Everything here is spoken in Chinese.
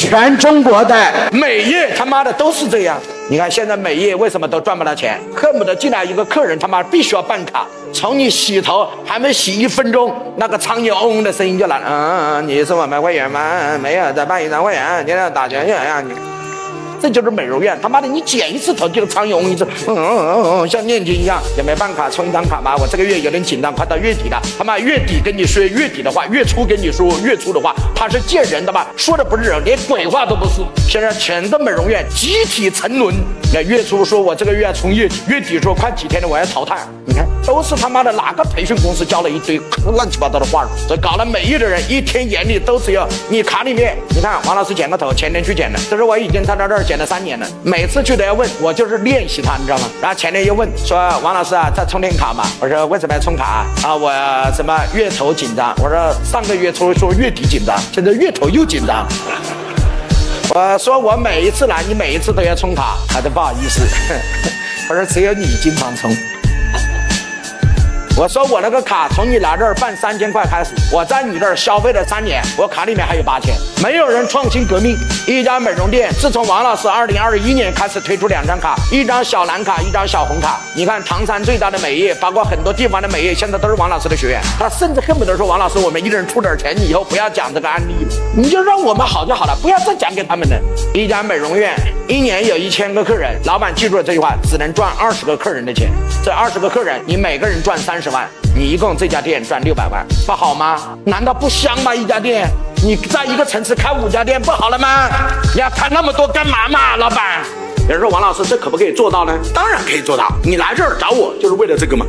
全中国的美业他妈的都是这样。你看现在美业为什么都赚不到钱？恨不得进来一个客人他妈必须要办卡，从你洗头还没洗一分钟，那个苍蝇嗡嗡的声音就来了。嗯，你是我们会员吗？没有，再办一张会员，你要打钱去呀。这就是美容院，他妈的，你剪一次头就苍蝇一次，嗯嗯嗯嗯，像念经一样。也没办卡充一张卡吗？我这个月有点紧张，快到月底了。他妈月底跟你说月底的话，月初跟你说月初的话，他是见人的吧？说的不是人，连鬼话都不是。现在全的美容院集体沉沦。那月初说我这个月要冲月底，月底说快几天了我要淘汰。你看，都是他妈的哪个培训公司教了一堆乱七八糟的话，所以搞了美业的人一天眼里都只有你卡里面。你看王老师剪个头，前天去剪的，这是我已经在他这儿。减了三年了，每次去都要问我，就是练习他，你知道吗？然后前天又问说王老师啊，在充电卡嘛？我说为什么要充卡啊？我什么月头紧张？我说上个月初说月底紧张，现在月头又紧张。我说我每一次来，你每一次都要充卡，他说不好意思，我说只有你经常充。我说我那个卡从你来这儿办三千块开始，我在你这儿消费了三年，我卡里面还有八千。没有人创新革命，一家美容店自从王老师二零二一年开始推出两张卡，一张小蓝卡，一张小红卡。你看唐山最大的美业，包括很多地方的美业，现在都是王老师的学员。他甚至恨不得说王老师，我们一人出点钱，你以后不要讲这个案例了，你就让我们好就好了，不要再讲给他们了。一家美容院一年有一千个客人，老板记住了这句话，只能赚二十个客人的钱。这二十个客人，你每个人赚三十万，你一共这家店赚六百万，不好吗？难道不香吗？一家店，你在一个城市开五家店不好了吗？你要开那么多干嘛嘛，老板？有人说王老师，这可不可以做到呢？当然可以做到，你来这儿找我就是为了这个嘛。